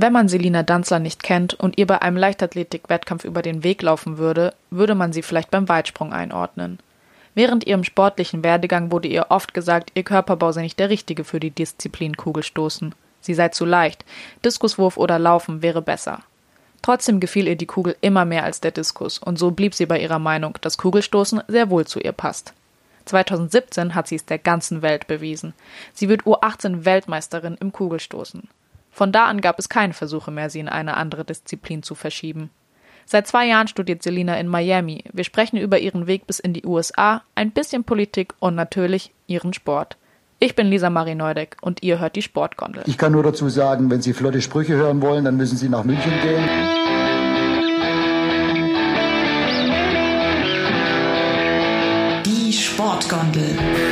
Wenn man Selina Danzler nicht kennt und ihr bei einem Leichtathletik-Wettkampf über den Weg laufen würde, würde man sie vielleicht beim Weitsprung einordnen. Während ihrem sportlichen Werdegang wurde ihr oft gesagt, ihr Körperbau sei nicht der richtige für die Disziplin Kugelstoßen. Sie sei zu leicht, Diskuswurf oder Laufen wäre besser. Trotzdem gefiel ihr die Kugel immer mehr als der Diskus, und so blieb sie bei ihrer Meinung, dass Kugelstoßen sehr wohl zu ihr passt. 2017 hat sie es der ganzen Welt bewiesen. Sie wird U18 Weltmeisterin im Kugelstoßen. Von da an gab es keine Versuche mehr, sie in eine andere Disziplin zu verschieben. Seit zwei Jahren studiert Selina in Miami. Wir sprechen über ihren Weg bis in die USA, ein bisschen Politik und natürlich ihren Sport. Ich bin Lisa Marie Neudeck und ihr hört die Sportgondel. Ich kann nur dazu sagen, wenn Sie flotte Sprüche hören wollen, dann müssen Sie nach München gehen. Die Sportgondel.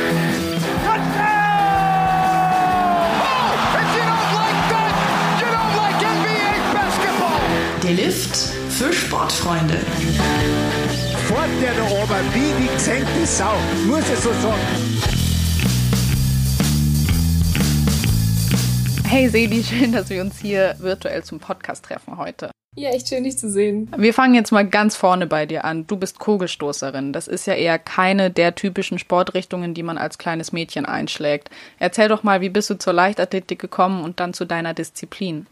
Der Lift für Sportfreunde. Fort der da oben, wie die gesenkte Sau, muss ich so sagen. Hey Seli, schön, dass wir uns hier virtuell zum Podcast treffen heute. Ja, echt schön, dich zu sehen. Wir fangen jetzt mal ganz vorne bei dir an. Du bist Kugelstoßerin. Das ist ja eher keine der typischen Sportrichtungen, die man als kleines Mädchen einschlägt. Erzähl doch mal, wie bist du zur Leichtathletik gekommen und dann zu deiner Disziplin?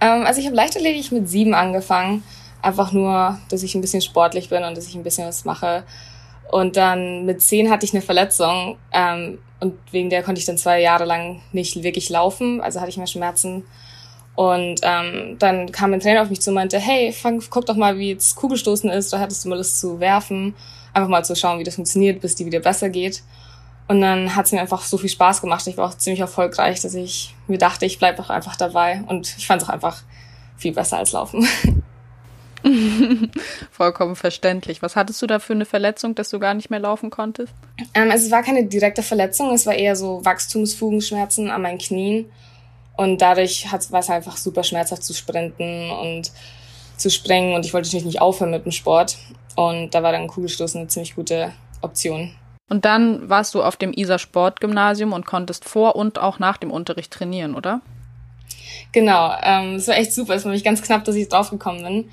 Ähm, also ich habe Leichtathletik mit sieben angefangen. Einfach nur, dass ich ein bisschen sportlich bin und dass ich ein bisschen was mache. Und dann mit zehn hatte ich eine Verletzung ähm, und wegen der konnte ich dann zwei Jahre lang nicht wirklich laufen. Also hatte ich mehr Schmerzen. Und ähm, dann kam ein Trainer auf mich zu und meinte, hey, fang, guck doch mal, wie jetzt Kugelstoßen ist. Da hattest du mal Lust zu werfen. Einfach mal zu schauen, wie das funktioniert, bis die wieder besser geht. Und dann hat es mir einfach so viel Spaß gemacht. Ich war auch ziemlich erfolgreich, dass ich mir dachte, ich bleibe auch einfach dabei. Und ich fand es auch einfach viel besser als Laufen. Vollkommen verständlich. Was hattest du da für eine Verletzung, dass du gar nicht mehr laufen konntest? Ähm, also es war keine direkte Verletzung, es war eher so Wachstumsfugenschmerzen an meinen Knien. Und dadurch war es einfach super schmerzhaft zu sprinten und zu springen. Und ich wollte natürlich nicht aufhören mit dem Sport. Und da war dann Kugelstoßen eine ziemlich gute Option. Und dann warst du auf dem Isar Sportgymnasium und konntest vor und auch nach dem Unterricht trainieren, oder? Genau, ähm, es war echt super. Es war nämlich ganz knapp, dass ich draufgekommen bin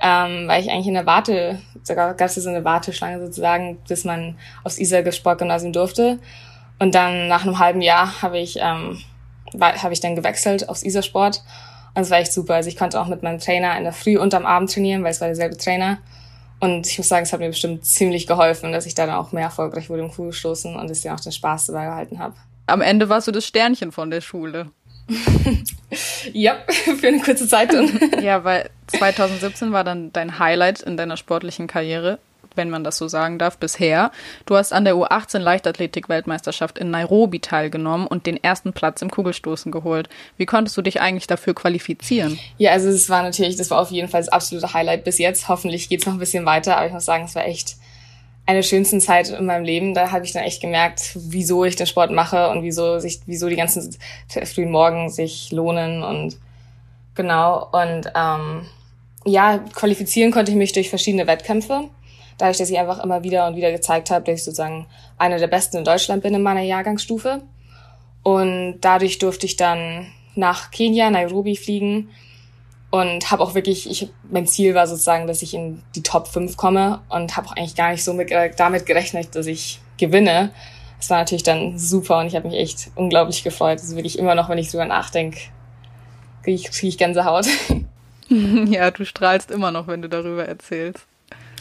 ähm, weil ich eigentlich in der Warte, sogar gab es so eine Warteschlange sozusagen, bis man aufs Isar Sportgymnasium durfte. Und dann nach einem halben Jahr habe ich, ähm, habe ich dann gewechselt aufs Isar Sport. Und es war echt super. Also ich konnte auch mit meinem Trainer in der Früh und am Abend trainieren, weil es war derselbe Trainer. Und ich muss sagen, es hat mir bestimmt ziemlich geholfen, dass ich dann auch mehr erfolgreich wurde im Kugelstoßen und dass ich dann auch den Spaß dabei gehalten habe. Am Ende warst du das Sternchen von der Schule. ja, für eine kurze Zeit ja, weil 2017 war dann dein Highlight in deiner sportlichen Karriere, wenn man das so sagen darf, bisher. Du hast an der U18 Leichtathletik-Weltmeisterschaft in Nairobi teilgenommen und den ersten Platz im Kugelstoßen geholt. Wie konntest du dich eigentlich dafür qualifizieren? Ja, also es war natürlich, das war auf jeden Fall das absolute Highlight bis jetzt. Hoffentlich geht's noch ein bisschen weiter, aber ich muss sagen, es war echt eine schönsten Zeit in meinem Leben. Da habe ich dann echt gemerkt, wieso ich den Sport mache und wieso sich, wieso die ganzen frühen Morgen sich lohnen und genau. Und ähm, ja, qualifizieren konnte ich mich durch verschiedene Wettkämpfe. Dadurch, dass ich einfach immer wieder und wieder gezeigt habe, dass ich sozusagen einer der Besten in Deutschland bin in meiner Jahrgangsstufe. Und dadurch durfte ich dann nach Kenia, Nairobi fliegen und habe auch wirklich, ich, mein Ziel war sozusagen, dass ich in die Top 5 komme und habe auch eigentlich gar nicht so mit, äh, damit gerechnet, dass ich gewinne. Das war natürlich dann super und ich habe mich echt unglaublich gefreut. Das ist wirklich immer noch, wenn ich drüber nachdenke, kriege ich, krieg ich Gänsehaut. Ja, du strahlst immer noch, wenn du darüber erzählst.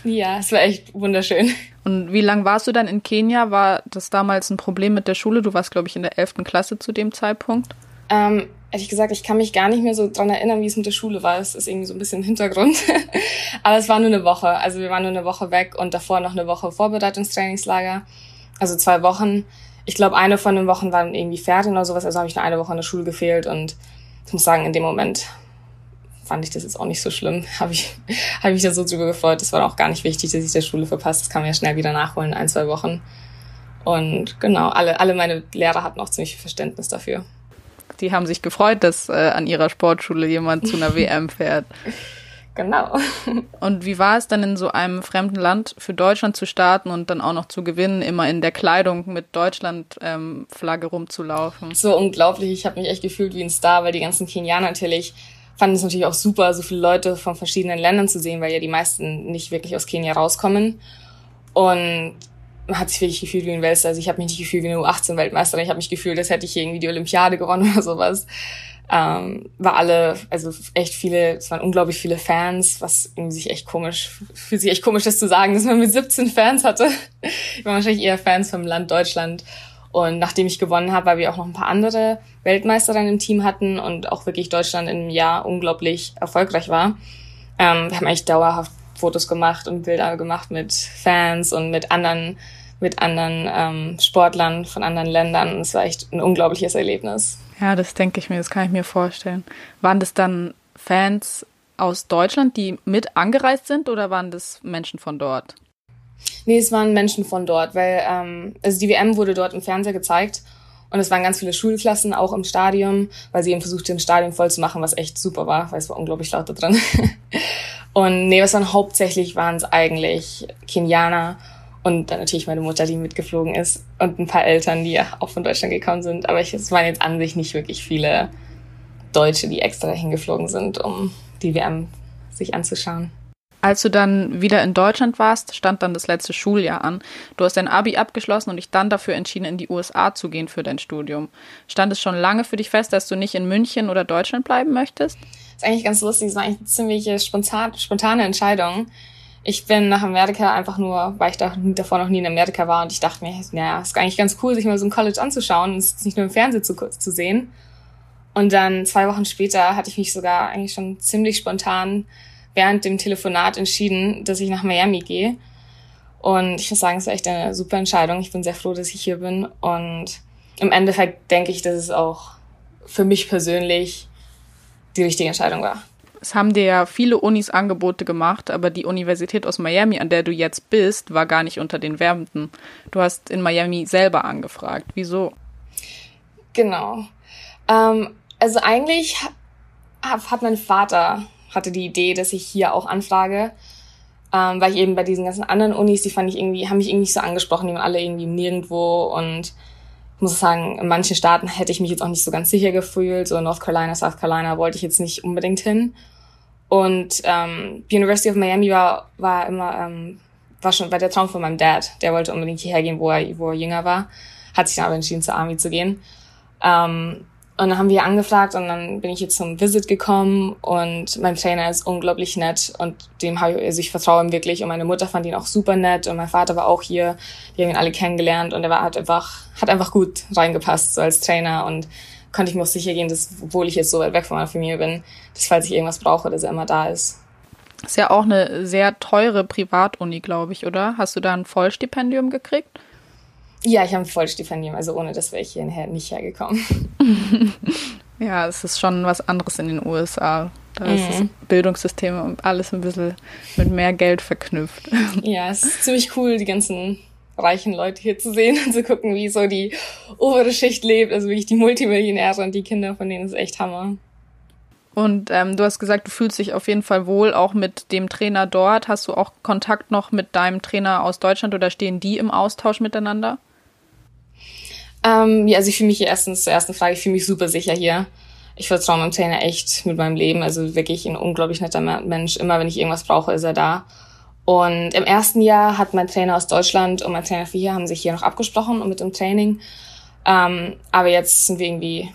Ja, es war echt wunderschön. Und wie lange warst du dann in Kenia? War das damals ein Problem mit der Schule? Du warst, glaube ich, in der 11. Klasse zu dem Zeitpunkt. Ähm, ehrlich gesagt, ich kann mich gar nicht mehr so dran erinnern, wie es mit der Schule war. Es ist irgendwie so ein bisschen Hintergrund. Aber es war nur eine Woche. Also wir waren nur eine Woche weg und davor noch eine Woche Vorbereitungstrainingslager. Also zwei Wochen. Ich glaube, eine von den Wochen waren irgendwie Ferien oder sowas. Also habe ich nur eine Woche in der Schule gefehlt und ich muss sagen, in dem Moment fand ich das jetzt auch nicht so schlimm. Habe ich, hab mich da so drüber gefreut. Das war auch gar nicht wichtig, dass ich der Schule verpasst. Das kann man ja schnell wieder nachholen in ein, zwei Wochen. Und genau, alle, alle meine Lehrer hatten auch ziemlich viel Verständnis dafür. Die haben sich gefreut, dass äh, an ihrer Sportschule jemand zu einer WM fährt. Genau. Und wie war es dann in so einem fremden Land für Deutschland zu starten und dann auch noch zu gewinnen, immer in der Kleidung mit Deutschland-Flagge ähm, rumzulaufen? So unglaublich. Ich habe mich echt gefühlt wie ein Star, weil die ganzen Kenianer natürlich fanden es natürlich auch super, so viele Leute von verschiedenen Ländern zu sehen, weil ja die meisten nicht wirklich aus Kenia rauskommen. Und man hat sich wirklich gefühlt wie ein Weltmeister. Also ich habe mich nicht gefühlt wie eine U18-Weltmeisterin. Ich habe mich gefühlt, als hätte ich irgendwie die Olympiade gewonnen oder sowas ähm, war alle, also echt viele, es waren unglaublich viele Fans, was irgendwie sich echt komisch, fühlt sich echt komisch, das zu sagen, dass man mit 17 Fans hatte. Ich war wahrscheinlich eher Fans vom Land Deutschland. Und nachdem ich gewonnen habe, weil wir auch noch ein paar andere Weltmeister dann im Team hatten und auch wirklich Deutschland im Jahr unglaublich erfolgreich war, ähm, wir haben eigentlich dauerhaft Fotos gemacht und Bilder gemacht mit Fans und mit anderen mit anderen ähm, Sportlern von anderen Ländern. Es war echt ein unglaubliches Erlebnis. Ja, das denke ich mir, das kann ich mir vorstellen. Waren das dann Fans aus Deutschland, die mit angereist sind oder waren das Menschen von dort? Nee, es waren Menschen von dort, weil ähm, also die WM wurde dort im Fernseher gezeigt und es waren ganz viele Schulklassen auch im Stadion, weil sie eben versucht haben, Stadion voll zu machen, was echt super war, weil es war unglaublich laut da drin. und nee, was waren hauptsächlich waren es eigentlich Kenianer und dann natürlich meine Mutter, die mitgeflogen ist und ein paar Eltern, die ja auch von Deutschland gekommen sind. Aber ich, es waren jetzt an sich nicht wirklich viele Deutsche, die extra hingeflogen sind, um die WM sich anzuschauen. Als du dann wieder in Deutschland warst, stand dann das letzte Schuljahr an. Du hast dein Abi abgeschlossen und dich dann dafür entschieden, in die USA zu gehen für dein Studium. Stand es schon lange für dich fest, dass du nicht in München oder Deutschland bleiben möchtest? Das ist eigentlich ganz lustig. Es war eigentlich eine ziemlich spontan, spontane Entscheidung ich bin nach Amerika einfach nur, weil ich da, davor noch nie in Amerika war und ich dachte mir, naja, ist eigentlich ganz cool, sich mal so ein College anzuschauen und es nicht nur im Fernsehen zu, zu sehen. Und dann zwei Wochen später hatte ich mich sogar eigentlich schon ziemlich spontan während dem Telefonat entschieden, dass ich nach Miami gehe. Und ich muss sagen, es war echt eine super Entscheidung. Ich bin sehr froh, dass ich hier bin. Und im Endeffekt denke ich, dass es auch für mich persönlich die richtige Entscheidung war. Es haben dir ja viele Unis Angebote gemacht, aber die Universität aus Miami, an der du jetzt bist, war gar nicht unter den Werbenden. Du hast in Miami selber angefragt. Wieso? Genau. Ähm, also eigentlich hat mein Vater hatte die Idee, dass ich hier auch anfrage, ähm, weil ich eben bei diesen ganzen anderen Unis, die fand ich irgendwie, haben mich irgendwie nicht so angesprochen, die waren alle irgendwie nirgendwo und ich muss sagen, in manchen Staaten hätte ich mich jetzt auch nicht so ganz sicher gefühlt. So North Carolina, South Carolina wollte ich jetzt nicht unbedingt hin. Und ähm, die University of Miami war, war immer, ähm, war schon war der Traum von meinem Dad. Der wollte unbedingt hierher gehen, wo er, wo er jünger war. Hat sich dann aber entschieden, zur Army zu gehen. Ähm, und dann haben wir angefragt und dann bin ich jetzt zum Visit gekommen und mein Trainer ist unglaublich nett und dem habe ich, also ich vertraue ihm wirklich und meine Mutter fand ihn auch super nett und mein Vater war auch hier. Wir haben ihn alle kennengelernt und er war, hat einfach, hat einfach gut reingepasst, so als Trainer und konnte ich mir auch sicher gehen, dass, obwohl ich jetzt so weit weg von meiner Familie bin, dass falls ich irgendwas brauche, dass er immer da ist. Ist ja auch eine sehr teure Privatuni, glaube ich, oder? Hast du da ein Vollstipendium gekriegt? Ja, ich habe ein Vollstipendium, also ohne das wäre ich hierher nicht hergekommen. ja, es ist schon was anderes in den USA. Da mhm. ist das mhm. Bildungssystem und alles ein bisschen mit mehr Geld verknüpft. Ja, es ist ziemlich cool, die ganzen reichen Leute hier zu sehen und zu gucken, wie so die obere Schicht lebt, also wirklich die Multimillionäre und die Kinder, von denen ist echt Hammer. Und ähm, du hast gesagt, du fühlst dich auf jeden Fall wohl, auch mit dem Trainer dort. Hast du auch Kontakt noch mit deinem Trainer aus Deutschland oder stehen die im Austausch miteinander? Ähm, ja, also ich fühle mich hier erstens zur ersten Frage, ich fühle mich super sicher hier. Ich vertraue meinem Trainer echt mit meinem Leben. Also wirklich ein unglaublich netter Mensch. Immer wenn ich irgendwas brauche, ist er da. Und im ersten Jahr hat mein Trainer aus Deutschland und mein Trainer für hier haben sich hier noch abgesprochen und mit dem Training. Ähm, aber jetzt sind wir irgendwie,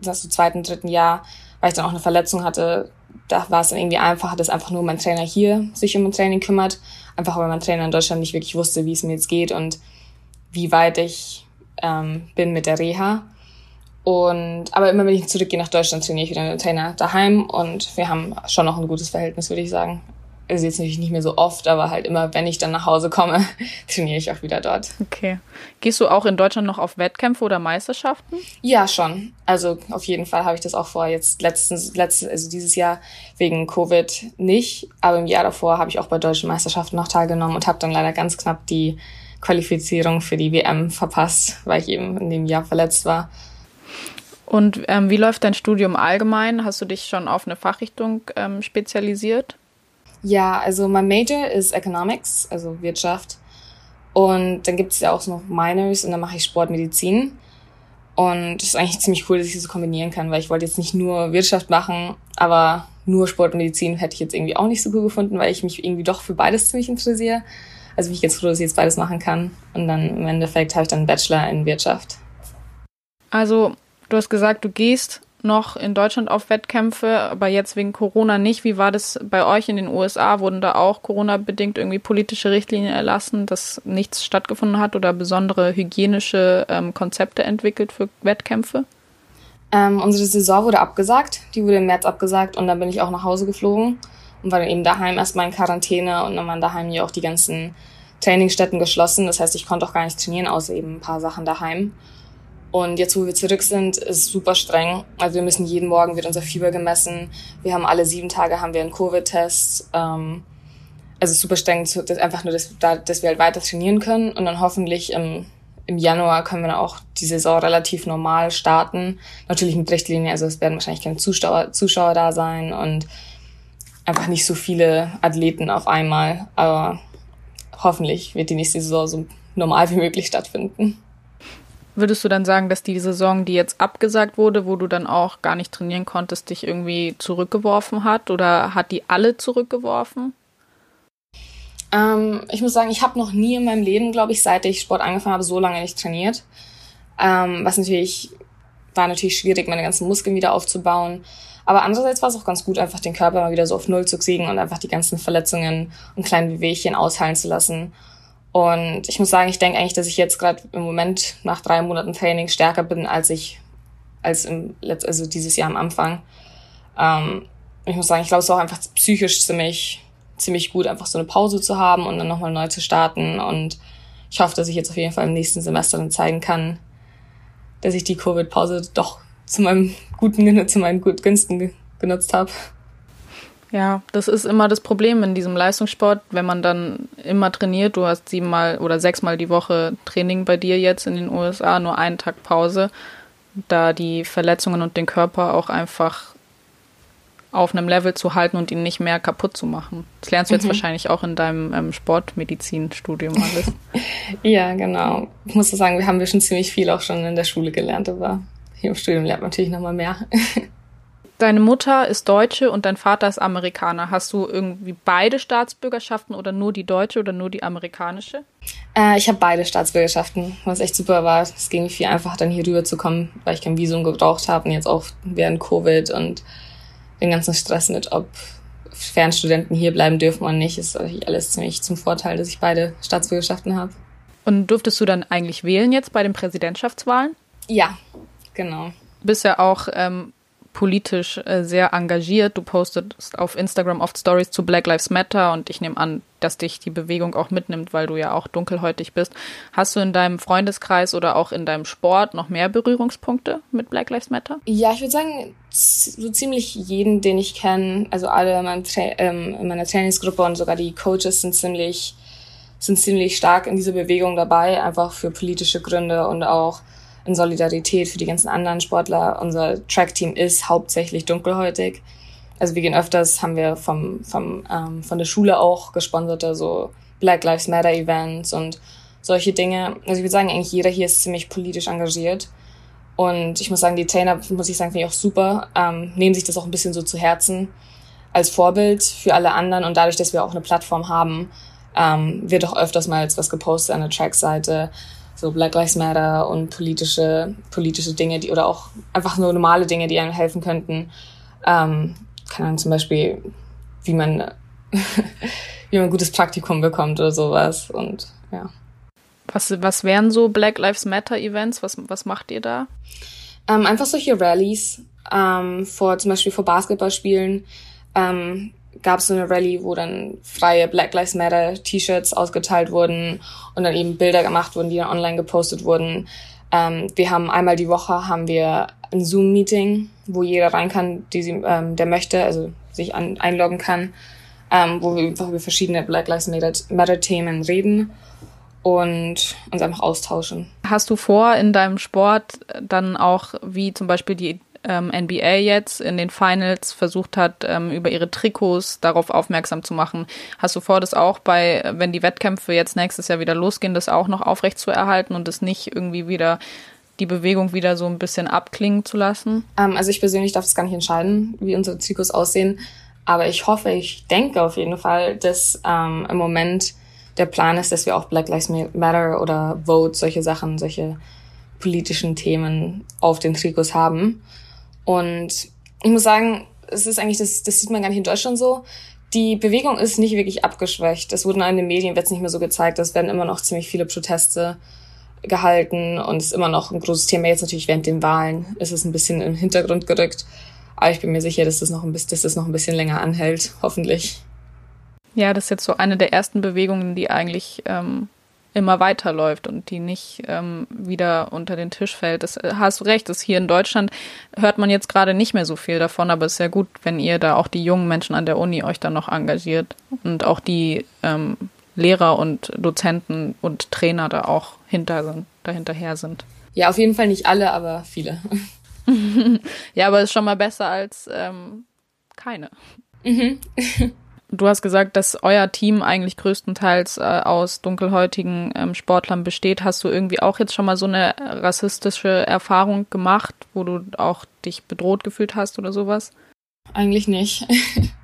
das im zweiten, dritten Jahr, weil ich dann auch eine Verletzung hatte, da war es dann irgendwie einfacher, dass einfach nur mein Trainer hier sich um mein Training kümmert. Einfach weil mein Trainer in Deutschland nicht wirklich wusste, wie es mir jetzt geht und wie weit ich ähm, bin mit der Reha. Und aber immer wenn ich zurückgehe nach Deutschland, trainiere ich wieder mit Trainer daheim und wir haben schon noch ein gutes Verhältnis, würde ich sagen also jetzt natürlich nicht mehr so oft, aber halt immer, wenn ich dann nach Hause komme, trainiere ich auch wieder dort. Okay. Gehst du auch in Deutschland noch auf Wettkämpfe oder Meisterschaften? Ja, schon. Also auf jeden Fall habe ich das auch vor. Jetzt letztens, letztes, also dieses Jahr wegen Covid nicht, aber im Jahr davor habe ich auch bei deutschen Meisterschaften noch teilgenommen und habe dann leider ganz knapp die Qualifizierung für die WM verpasst, weil ich eben in dem Jahr verletzt war. Und ähm, wie läuft dein Studium allgemein? Hast du dich schon auf eine Fachrichtung ähm, spezialisiert? Ja, also mein Major ist Economics, also Wirtschaft. Und dann gibt es ja auch noch Minors und dann mache ich Sportmedizin. Und es ist eigentlich ziemlich cool, dass ich das so kombinieren kann, weil ich wollte jetzt nicht nur Wirtschaft machen, aber nur Sportmedizin hätte ich jetzt irgendwie auch nicht so cool gefunden, weil ich mich irgendwie doch für beides ziemlich interessiere. Also bin ich jetzt froh, dass ich jetzt beides machen kann. Und dann im Endeffekt habe ich dann einen Bachelor in Wirtschaft. Also, du hast gesagt, du gehst noch in Deutschland auf Wettkämpfe, aber jetzt wegen Corona nicht. Wie war das bei euch in den USA? Wurden da auch Corona-bedingt irgendwie politische Richtlinien erlassen, dass nichts stattgefunden hat oder besondere hygienische ähm, Konzepte entwickelt für Wettkämpfe? Ähm, unsere Saison wurde abgesagt. Die wurde im März abgesagt und dann bin ich auch nach Hause geflogen und war dann eben daheim erstmal in Quarantäne und dann waren daheim ja auch die ganzen Trainingsstätten geschlossen. Das heißt, ich konnte auch gar nicht trainieren, außer eben ein paar Sachen daheim. Und jetzt, wo wir zurück sind, ist es super streng. Also wir müssen jeden Morgen wird unser Fieber gemessen. Wir haben alle sieben Tage haben wir einen Covid-Test. Ähm, also super streng, das einfach nur, dass, dass wir halt weiter trainieren können. Und dann hoffentlich im, im Januar können wir dann auch die Saison relativ normal starten. Natürlich mit Richtlinien, also es werden wahrscheinlich keine Zuschauer, Zuschauer da sein und einfach nicht so viele Athleten auf einmal. Aber hoffentlich wird die nächste Saison so normal wie möglich stattfinden. Würdest du dann sagen, dass die Saison, die jetzt abgesagt wurde, wo du dann auch gar nicht trainieren konntest, dich irgendwie zurückgeworfen hat oder hat die alle zurückgeworfen? Ähm, ich muss sagen, ich habe noch nie in meinem Leben, glaube ich, seit ich Sport angefangen habe, so lange nicht trainiert. Ähm, was natürlich war natürlich schwierig, meine ganzen Muskeln wieder aufzubauen. Aber andererseits war es auch ganz gut, einfach den Körper mal wieder so auf Null zu kriegen und einfach die ganzen Verletzungen und kleinen Bewegchen ausheilen zu lassen. Und ich muss sagen, ich denke eigentlich, dass ich jetzt gerade im Moment nach drei Monaten Training stärker bin, als ich als im Letz also dieses Jahr am Anfang. Ähm, ich muss sagen, ich glaube, es ist auch einfach psychisch ziemlich ziemlich gut, einfach so eine Pause zu haben und dann nochmal neu zu starten. Und ich hoffe, dass ich jetzt auf jeden Fall im nächsten Semester dann zeigen kann, dass ich die Covid-Pause doch zu meinem guten, zu meinen Günsten genutzt habe. Ja, das ist immer das Problem in diesem Leistungssport, wenn man dann immer trainiert. Du hast siebenmal oder sechsmal die Woche Training bei dir jetzt in den USA, nur einen Tag Pause, da die Verletzungen und den Körper auch einfach auf einem Level zu halten und ihn nicht mehr kaputt zu machen. Das lernst du jetzt mhm. wahrscheinlich auch in deinem ähm, Sportmedizinstudium alles. ja, genau. Ich muss sagen, wir haben wir schon ziemlich viel auch schon in der Schule gelernt, aber hier im Studium lernt man natürlich nochmal mehr. Deine Mutter ist Deutsche und dein Vater ist Amerikaner. Hast du irgendwie beide Staatsbürgerschaften oder nur die deutsche oder nur die amerikanische? Äh, ich habe beide Staatsbürgerschaften, was echt super war. Es ging viel einfacher, dann hier rüber zu kommen, weil ich kein Visum gebraucht habe und jetzt auch während Covid und den ganzen Stress mit, ob Fernstudenten hier bleiben dürfen oder nicht, ist natürlich alles ziemlich zum Vorteil, dass ich beide Staatsbürgerschaften habe. Und durftest du dann eigentlich wählen jetzt bei den Präsidentschaftswahlen? Ja, genau. Du bist ja auch ähm, politisch äh, sehr engagiert. Du postest auf Instagram oft Stories zu Black Lives Matter und ich nehme an, dass dich die Bewegung auch mitnimmt, weil du ja auch dunkelhäutig bist. Hast du in deinem Freundeskreis oder auch in deinem Sport noch mehr Berührungspunkte mit Black Lives Matter? Ja, ich würde sagen, so ziemlich jeden, den ich kenne, also alle in, meinem Tra ähm, in meiner Trainingsgruppe und sogar die Coaches sind ziemlich, sind ziemlich stark in dieser Bewegung dabei, einfach für politische Gründe und auch in Solidarität für die ganzen anderen Sportler. Unser Track-Team ist hauptsächlich dunkelhäutig. Also wir gehen öfters, haben wir vom, vom, ähm, von der Schule auch gesponserte so Black Lives Matter Events und solche Dinge. Also ich würde sagen, eigentlich jeder hier ist ziemlich politisch engagiert. Und ich muss sagen, die Trainer, muss ich sagen, finde ich auch super, ähm, nehmen sich das auch ein bisschen so zu Herzen als Vorbild für alle anderen. Und dadurch, dass wir auch eine Plattform haben, ähm, wird auch öfters mal was gepostet an der Track-Seite so Black Lives Matter und politische, politische Dinge, die oder auch einfach nur normale Dinge, die einem helfen könnten. Ähm, keine Ahnung, zum Beispiel, wie man, wie man ein gutes Praktikum bekommt oder sowas. Und ja. Was, was wären so Black Lives Matter Events? Was, was macht ihr da? Ähm, einfach solche Rallies, ähm, vor, zum Beispiel vor Basketballspielen. Ähm, gab es so eine Rallye, wo dann freie Black Lives Matter T-Shirts ausgeteilt wurden und dann eben Bilder gemacht wurden, die dann online gepostet wurden. Ähm, wir haben einmal die Woche haben wir ein Zoom-Meeting, wo jeder rein kann, die sie, ähm, der möchte, also sich an, einloggen kann, ähm, wo wir einfach über verschiedene Black Lives Matter Themen reden und uns einfach austauschen. Hast du vor, in deinem Sport dann auch, wie zum Beispiel die ähm, NBA jetzt in den Finals versucht hat, ähm, über ihre Trikots darauf aufmerksam zu machen. Hast du vor, das auch bei, wenn die Wettkämpfe jetzt nächstes Jahr wieder losgehen, das auch noch aufrecht zu erhalten und das nicht irgendwie wieder die Bewegung wieder so ein bisschen abklingen zu lassen? Ähm, also ich persönlich darf es gar nicht entscheiden, wie unsere Trikots aussehen. Aber ich hoffe, ich denke auf jeden Fall, dass ähm, im Moment der Plan ist, dass wir auch Black Lives Matter oder Vote, solche Sachen, solche politischen Themen auf den Trikots haben. Und ich muss sagen, es ist eigentlich, das, das sieht man gar nicht in Deutschland so. Die Bewegung ist nicht wirklich abgeschwächt. Es wurden in den Medien wird nicht mehr so gezeigt. Es werden immer noch ziemlich viele Proteste gehalten und es ist immer noch ein großes Thema. Jetzt natürlich während den Wahlen ist es ein bisschen im Hintergrund gerückt. Aber ich bin mir sicher, dass das noch ein bisschen, dass das noch ein bisschen länger anhält, hoffentlich. Ja, das ist jetzt so eine der ersten Bewegungen, die eigentlich ähm, immer weiterläuft und die nicht ähm, wieder unter den Tisch fällt. Das äh, hast du recht, das hier in Deutschland hört man jetzt gerade nicht mehr so viel davon, aber es ist ja gut, wenn ihr da auch die jungen Menschen an der Uni euch dann noch engagiert und auch die ähm, Lehrer und Dozenten und Trainer da auch hinter sind, dahinterher sind. Ja, auf jeden Fall nicht alle, aber viele. ja, aber ist schon mal besser als ähm, keine. Mhm. Du hast gesagt, dass euer Team eigentlich größtenteils äh, aus dunkelhäutigen ähm, Sportlern besteht. Hast du irgendwie auch jetzt schon mal so eine rassistische Erfahrung gemacht, wo du auch dich bedroht gefühlt hast oder sowas? Eigentlich nicht.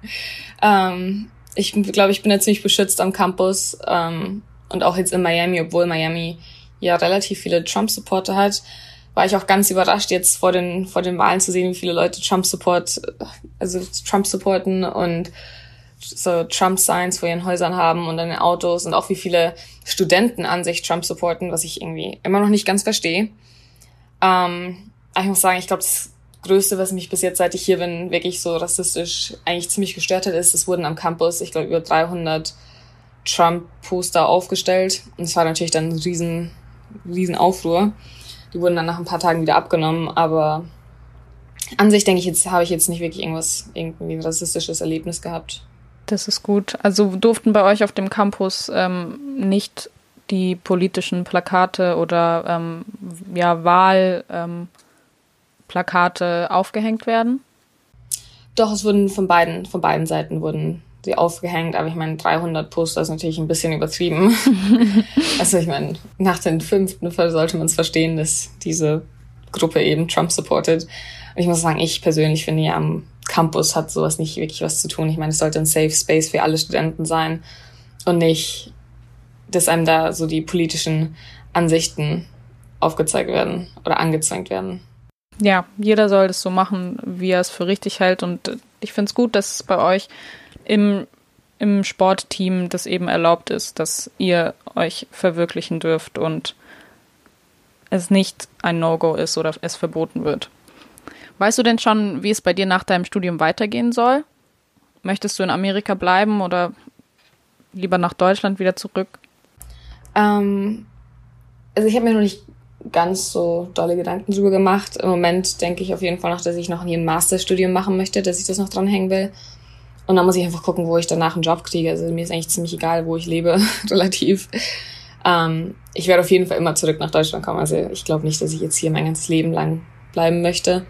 ähm, ich glaube, ich bin ja ziemlich beschützt am Campus ähm, und auch jetzt in Miami, obwohl Miami ja relativ viele Trump-Supporter hat, war ich auch ganz überrascht, jetzt vor den, vor den Wahlen zu sehen, wie viele Leute Trump-Support, also Trump supporten und so Trump-Signs vor ihren Häusern haben und an den Autos und auch wie viele Studenten an sich Trump supporten, was ich irgendwie immer noch nicht ganz verstehe. Ähm, ich muss sagen, ich glaube, das Größte, was mich bis jetzt, seit ich hier bin, wirklich so rassistisch eigentlich ziemlich gestört hat, ist, es wurden am Campus, ich glaube, über 300 Trump-Poster aufgestellt. Und es war natürlich dann ein riesen, riesen Aufruhr. Die wurden dann nach ein paar Tagen wieder abgenommen, aber an sich denke ich jetzt, habe ich jetzt nicht wirklich irgendwas, irgendwie ein rassistisches Erlebnis gehabt. Das ist gut. Also durften bei euch auf dem Campus ähm, nicht die politischen Plakate oder ähm, ja, Wahlplakate ähm, aufgehängt werden? Doch, es wurden von beiden, von beiden Seiten wurden sie aufgehängt, aber ich meine, 300 Poster ist natürlich ein bisschen übertrieben. also ich meine, nach dem fünften Fall sollte man es verstehen, dass diese Gruppe eben Trump supportet. Und ich muss sagen, ich persönlich finde ja am Campus hat sowas nicht wirklich was zu tun. Ich meine, es sollte ein Safe Space für alle Studenten sein und nicht, dass einem da so die politischen Ansichten aufgezeigt werden oder angezwängt werden. Ja, jeder soll das so machen, wie er es für richtig hält. Und ich finde es gut, dass es bei euch im, im Sportteam das eben erlaubt ist, dass ihr euch verwirklichen dürft und es nicht ein No-Go ist oder es verboten wird. Weißt du denn schon, wie es bei dir nach deinem Studium weitergehen soll? Möchtest du in Amerika bleiben oder lieber nach Deutschland wieder zurück? Ähm, also ich habe mir noch nicht ganz so dolle Gedanken drüber gemacht. Im Moment denke ich auf jeden Fall noch, dass ich noch ein Masterstudium machen möchte, dass ich das noch dranhängen will. Und dann muss ich einfach gucken, wo ich danach einen Job kriege. Also mir ist eigentlich ziemlich egal, wo ich lebe, relativ. Ähm, ich werde auf jeden Fall immer zurück nach Deutschland kommen. Also ich glaube nicht, dass ich jetzt hier mein ganzes Leben lang bleiben möchte.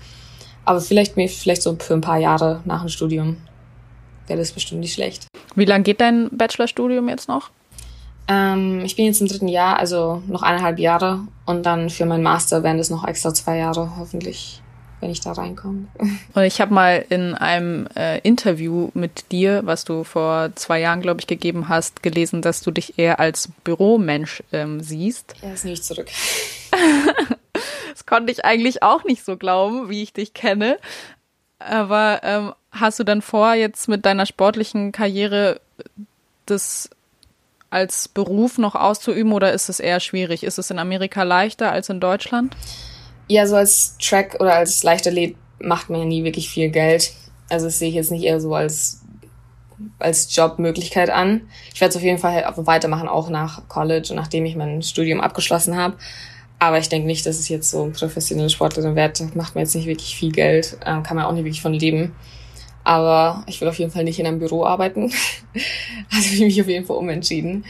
Aber vielleicht, vielleicht so für ein paar Jahre nach dem Studium wäre das bestimmt nicht schlecht. Wie lange geht dein Bachelorstudium jetzt noch? Ähm, ich bin jetzt im dritten Jahr, also noch eineinhalb Jahre. Und dann für meinen Master wären es noch extra zwei Jahre, hoffentlich, wenn ich da reinkomme. Und ich habe mal in einem äh, Interview mit dir, was du vor zwei Jahren, glaube ich, gegeben hast, gelesen, dass du dich eher als Büromensch ähm, siehst. Ja, ist nicht zurück. Das konnte ich eigentlich auch nicht so glauben, wie ich dich kenne. Aber ähm, hast du dann vor, jetzt mit deiner sportlichen Karriere das als Beruf noch auszuüben oder ist es eher schwierig? Ist es in Amerika leichter als in Deutschland? Ja, so als Track oder als Leichtathlet macht man ja nie wirklich viel Geld. Also das sehe ich jetzt nicht eher so als, als Jobmöglichkeit an. Ich werde es auf jeden Fall weitermachen, auch nach College und nachdem ich mein Studium abgeschlossen habe. Aber ich denke nicht, dass es jetzt so professionelle Sportlerin wird. Macht mir jetzt nicht wirklich viel Geld, ähm, kann man auch nicht wirklich von leben. Aber ich will auf jeden Fall nicht in einem Büro arbeiten. also ich mich auf jeden Fall umentschieden.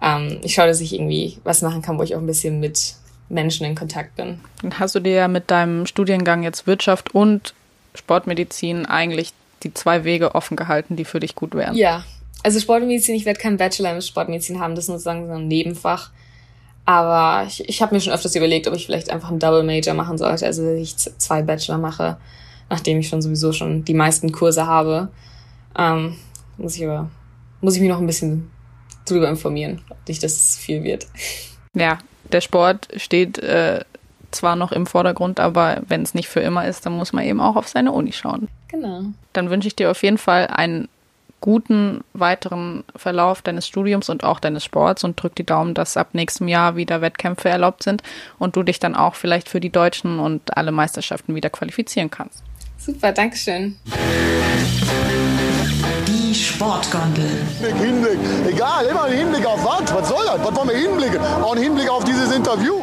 Ähm, ich schaue, dass ich irgendwie was machen kann, wo ich auch ein bisschen mit Menschen in Kontakt bin. Dann hast du dir ja mit deinem Studiengang jetzt Wirtschaft und Sportmedizin eigentlich die zwei Wege offen gehalten, die für dich gut wären. Ja, also Sportmedizin, ich werde keinen Bachelor in Sportmedizin haben, das ist sozusagen so ein Nebenfach. Aber ich, ich habe mir schon öfters überlegt, ob ich vielleicht einfach einen Double Major machen sollte, also dass ich zwei Bachelor mache, nachdem ich schon sowieso schon die meisten Kurse habe. Ähm, muss ich aber, muss ich mich noch ein bisschen drüber informieren, ob nicht das viel wird. Ja, der Sport steht äh, zwar noch im Vordergrund, aber wenn es nicht für immer ist, dann muss man eben auch auf seine Uni schauen. Genau. Dann wünsche ich dir auf jeden Fall einen guten weiteren Verlauf deines Studiums und auch deines Sports und drück die Daumen, dass ab nächstem Jahr wieder Wettkämpfe erlaubt sind und du dich dann auch vielleicht für die Deutschen und alle Meisterschaften wieder qualifizieren kannst. Super, Dankeschön. Die Sportgondel. Hinblick, Hinblick. Egal, immer ein Hinblick auf was? Was soll das? Was wollen wir hinblicken? Auch ein Hinblick auf dieses Interview.